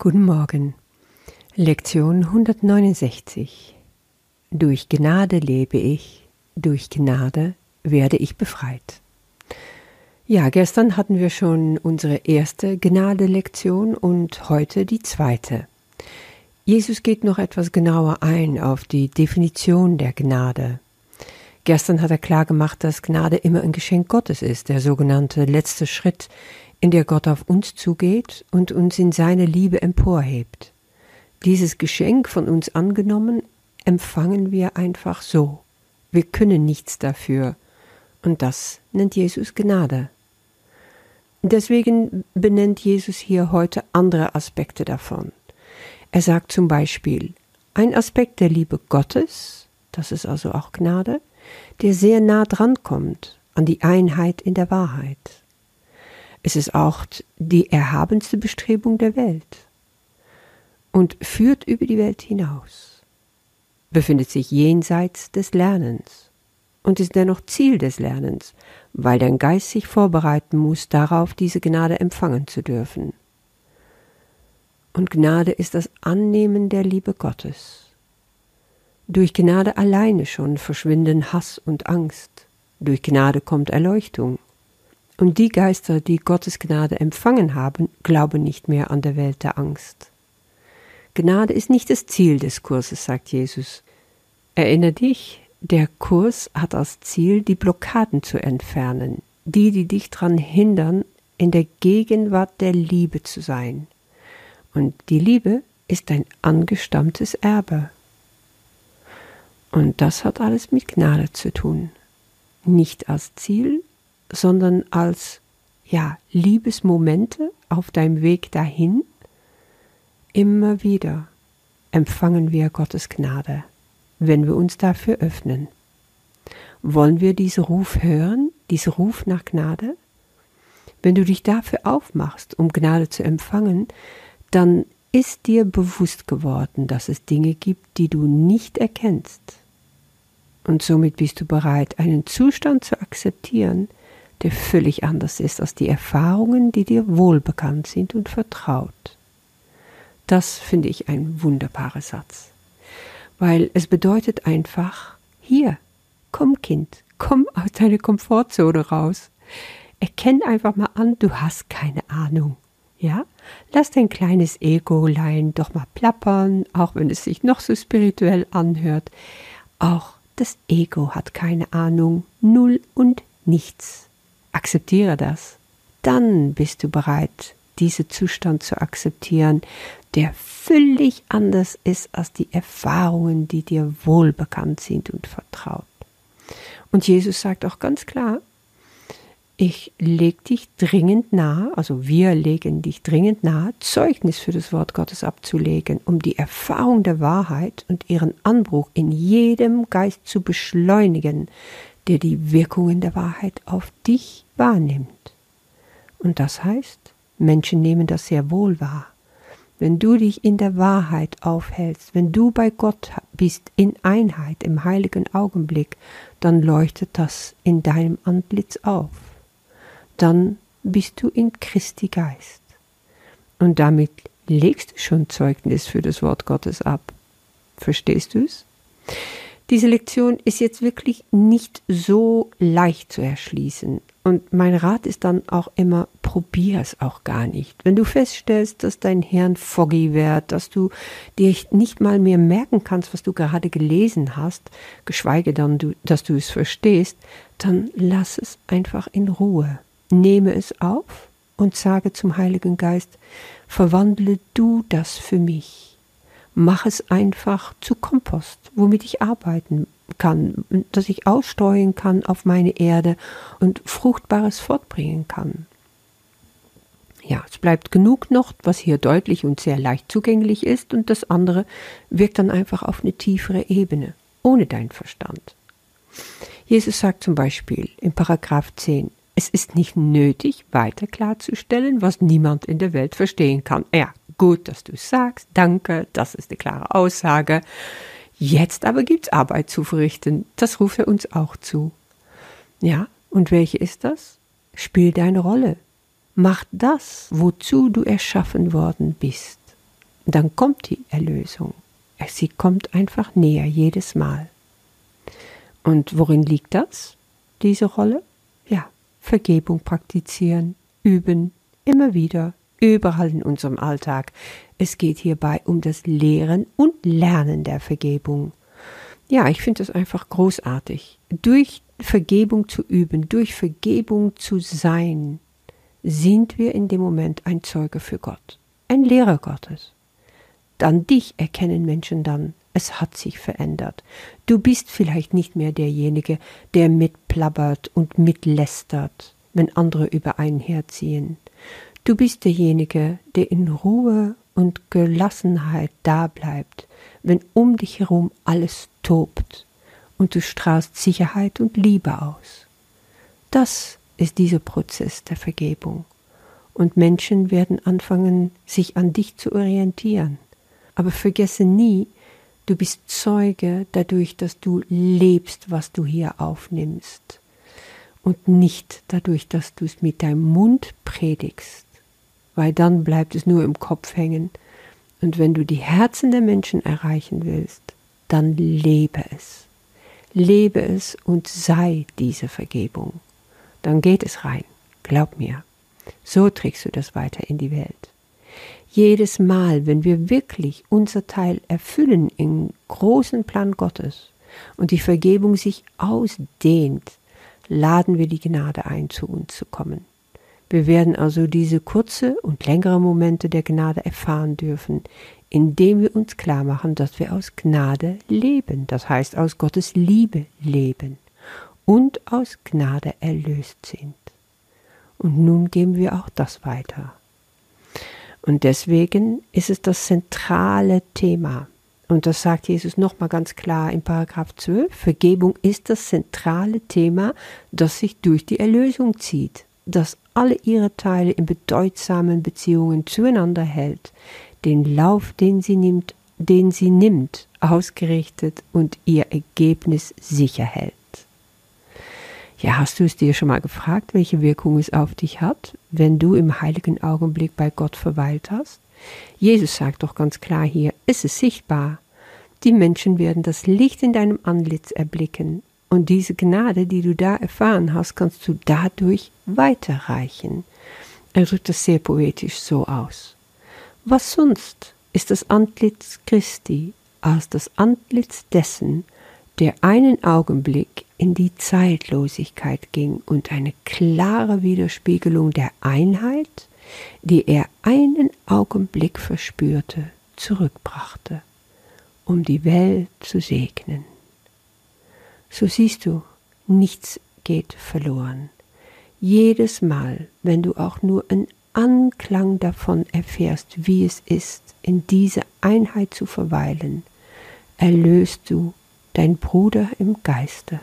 Guten Morgen. Lektion 169. Durch Gnade lebe ich, durch Gnade werde ich befreit. Ja, gestern hatten wir schon unsere erste Gnade-Lektion und heute die zweite. Jesus geht noch etwas genauer ein auf die Definition der Gnade. Gestern hat er klar gemacht, dass Gnade immer ein Geschenk Gottes ist, der sogenannte letzte Schritt in der Gott auf uns zugeht und uns in seine Liebe emporhebt. Dieses Geschenk von uns angenommen, empfangen wir einfach so. Wir können nichts dafür. Und das nennt Jesus Gnade. Deswegen benennt Jesus hier heute andere Aspekte davon. Er sagt zum Beispiel, ein Aspekt der Liebe Gottes, das ist also auch Gnade, der sehr nah dran kommt an die Einheit in der Wahrheit. Es ist auch die erhabenste Bestrebung der Welt und führt über die Welt hinaus, befindet sich jenseits des Lernens und ist dennoch Ziel des Lernens, weil dein Geist sich vorbereiten muss, darauf diese Gnade empfangen zu dürfen. Und Gnade ist das Annehmen der Liebe Gottes. Durch Gnade alleine schon verschwinden Hass und Angst. Durch Gnade kommt Erleuchtung. Und die Geister, die Gottes Gnade empfangen haben, glauben nicht mehr an der Welt der Angst. Gnade ist nicht das Ziel des Kurses, sagt Jesus. Erinner dich, der Kurs hat als Ziel, die Blockaden zu entfernen, die, die dich daran hindern, in der Gegenwart der Liebe zu sein. Und die Liebe ist ein angestammtes Erbe. Und das hat alles mit Gnade zu tun. Nicht als Ziel, sondern als ja, Liebesmomente auf deinem Weg dahin. Immer wieder empfangen wir Gottes Gnade, wenn wir uns dafür öffnen. Wollen wir diesen Ruf hören, diesen Ruf nach Gnade? Wenn du dich dafür aufmachst, um Gnade zu empfangen, dann ist dir bewusst geworden, dass es Dinge gibt, die du nicht erkennst. Und somit bist du bereit, einen Zustand zu akzeptieren, der völlig anders ist als die Erfahrungen, die dir wohlbekannt sind und vertraut. Das finde ich ein wunderbarer Satz, weil es bedeutet einfach, hier, komm Kind, komm aus deiner Komfortzone raus. Erkenn einfach mal an, du hast keine Ahnung. Ja? Lass dein kleines Egolein doch mal plappern, auch wenn es sich noch so spirituell anhört. Auch das Ego hat keine Ahnung, null und nichts. Akzeptiere das. Dann bist du bereit, diesen Zustand zu akzeptieren, der völlig anders ist als die Erfahrungen, die dir wohlbekannt sind und vertraut. Und Jesus sagt auch ganz klar, ich leg dich dringend nahe, also wir legen dich dringend nahe, Zeugnis für das Wort Gottes abzulegen, um die Erfahrung der Wahrheit und ihren Anbruch in jedem Geist zu beschleunigen, der die Wirkungen der Wahrheit auf dich wahrnimmt. Und das heißt, Menschen nehmen das sehr wohl wahr. Wenn du dich in der Wahrheit aufhältst, wenn du bei Gott bist in Einheit im heiligen Augenblick, dann leuchtet das in deinem Antlitz auf. Dann bist du in Christi Geist. Und damit legst du schon Zeugnis für das Wort Gottes ab. Verstehst du's? Diese Lektion ist jetzt wirklich nicht so leicht zu erschließen. Und mein Rat ist dann auch immer, probier es auch gar nicht. Wenn du feststellst, dass dein Hirn foggy wird, dass du dir nicht mal mehr merken kannst, was du gerade gelesen hast, geschweige dann, dass du es verstehst, dann lass es einfach in Ruhe. Nehme es auf und sage zum Heiligen Geist, verwandle du das für mich mach es einfach zu Kompost, womit ich arbeiten kann, dass ich ausstreuen kann auf meine Erde und Fruchtbares fortbringen kann. Ja, es bleibt genug noch, was hier deutlich und sehr leicht zugänglich ist, und das andere wirkt dann einfach auf eine tiefere Ebene, ohne deinen Verstand. Jesus sagt zum Beispiel in Paragraph 10, es ist nicht nötig, weiter klarzustellen, was niemand in der Welt verstehen kann. Ja, gut, dass du es sagst, danke, das ist eine klare Aussage. Jetzt aber gibt's Arbeit zu verrichten, das ruft er uns auch zu. Ja, und welche ist das? Spiel deine Rolle. Mach das, wozu du erschaffen worden bist. dann kommt die Erlösung. Sie kommt einfach näher jedes Mal. Und worin liegt das, diese Rolle? Ja, Vergebung praktizieren, üben, immer wieder, überall in unserem Alltag. Es geht hierbei um das Lehren und Lernen der Vergebung. Ja, ich finde es einfach großartig. Durch Vergebung zu üben, durch Vergebung zu sein, sind wir in dem Moment ein Zeuge für Gott, ein Lehrer Gottes. Dann dich erkennen Menschen dann. Es hat sich verändert. Du bist vielleicht nicht mehr derjenige, der mitplappert und mitlästert, wenn andere über einen herziehen. Du bist derjenige, der in Ruhe und Gelassenheit da bleibt, wenn um dich herum alles tobt und du strahlst Sicherheit und Liebe aus. Das ist dieser Prozess der Vergebung. Und Menschen werden anfangen, sich an dich zu orientieren. Aber vergesse nie, du bist Zeuge dadurch, dass du lebst, was du hier aufnimmst. Und nicht dadurch, dass du es mit deinem Mund predigst. Weil dann bleibt es nur im Kopf hängen. Und wenn du die Herzen der Menschen erreichen willst, dann lebe es. Lebe es und sei diese Vergebung. Dann geht es rein. Glaub mir. So trägst du das weiter in die Welt. Jedes Mal, wenn wir wirklich unser Teil erfüllen im großen Plan Gottes und die Vergebung sich ausdehnt, laden wir die Gnade ein, zu uns zu kommen. Wir werden also diese kurze und längere Momente der Gnade erfahren dürfen, indem wir uns klar machen, dass wir aus Gnade leben, das heißt aus Gottes Liebe leben und aus Gnade erlöst sind. Und nun geben wir auch das weiter. Und deswegen ist es das zentrale Thema. Und das sagt Jesus nochmal ganz klar in Paragraph 12. Vergebung ist das zentrale Thema, das sich durch die Erlösung zieht, das alle ihre Teile in bedeutsamen Beziehungen zueinander hält, den Lauf, den sie nimmt, den sie nimmt, ausgerichtet und ihr Ergebnis sicher hält. Ja, hast du es dir schon mal gefragt, welche Wirkung es auf dich hat, wenn du im heiligen Augenblick bei Gott verweilt hast? Jesus sagt doch ganz klar hier, ist es sichtbar. Die Menschen werden das Licht in deinem Antlitz erblicken und diese Gnade, die du da erfahren hast, kannst du dadurch weiterreichen. Er drückt das sehr poetisch so aus. Was sonst ist das Antlitz Christi als das Antlitz dessen, der einen Augenblick in die Zeitlosigkeit ging und eine klare Widerspiegelung der Einheit, die er einen Augenblick verspürte, zurückbrachte, um die Welt zu segnen. So siehst du, nichts geht verloren. Jedes Mal, wenn du auch nur einen Anklang davon erfährst, wie es ist, in dieser Einheit zu verweilen, erlöst du dein Bruder im Geiste.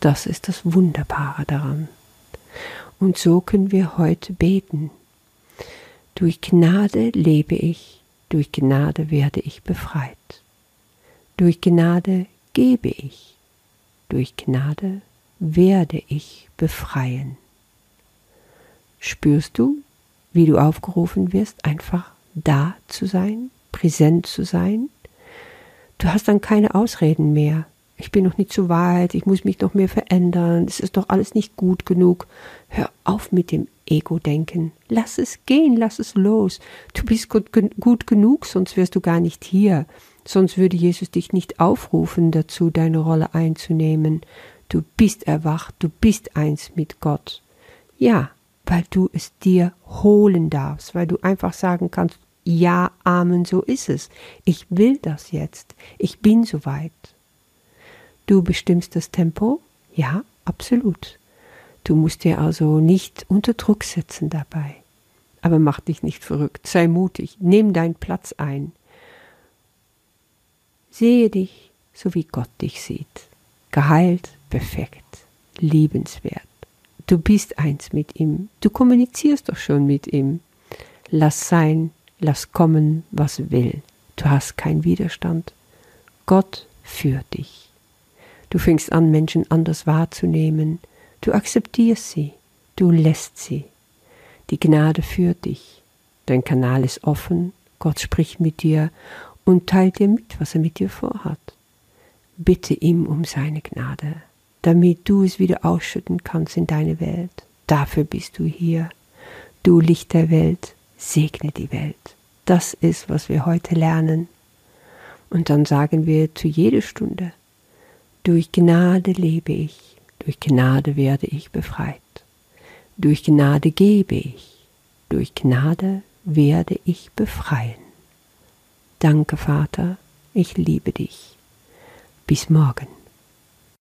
Das ist das Wunderbare daran. Und so können wir heute beten. Durch Gnade lebe ich, durch Gnade werde ich befreit. Durch Gnade gebe ich, durch Gnade werde ich befreien. Spürst du, wie du aufgerufen wirst, einfach da zu sein, präsent zu sein? Du hast dann keine Ausreden mehr ich bin noch nicht zu weit, ich muss mich noch mehr verändern, es ist doch alles nicht gut genug. Hör auf mit dem Ego-Denken. Lass es gehen, lass es los. Du bist gut, gut genug, sonst wärst du gar nicht hier. Sonst würde Jesus dich nicht aufrufen dazu, deine Rolle einzunehmen. Du bist erwacht, du bist eins mit Gott. Ja, weil du es dir holen darfst, weil du einfach sagen kannst, ja, Amen, so ist es. Ich will das jetzt. Ich bin soweit. Du bestimmst das Tempo? Ja, absolut. Du musst dir also nicht unter Druck setzen dabei. Aber mach dich nicht verrückt, sei mutig, nimm deinen Platz ein. Sehe dich, so wie Gott dich sieht. Geheilt, perfekt, liebenswert. Du bist eins mit ihm, du kommunizierst doch schon mit ihm. Lass sein, lass kommen, was will. Du hast keinen Widerstand. Gott führt dich. Du fängst an, Menschen anders wahrzunehmen. Du akzeptierst sie. Du lässt sie. Die Gnade führt dich. Dein Kanal ist offen Gott spricht mit dir und teilt dir mit, was er mit dir vorhat. Bitte ihm um seine Gnade, damit du es wieder ausschütten kannst in deine Welt. Dafür bist du hier. Du Licht der Welt, segne die Welt. Das ist, was wir heute lernen. Und dann sagen wir zu jeder Stunde, durch Gnade lebe ich, durch Gnade werde ich befreit, durch Gnade gebe ich, durch Gnade werde ich befreien. Danke, Vater, ich liebe dich. Bis morgen.